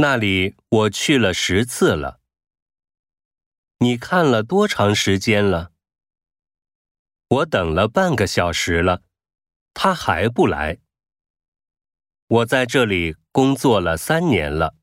那里我去了十次了。你看了多长时间了？我等了半个小时了他还不来。我在这里工作了三年了。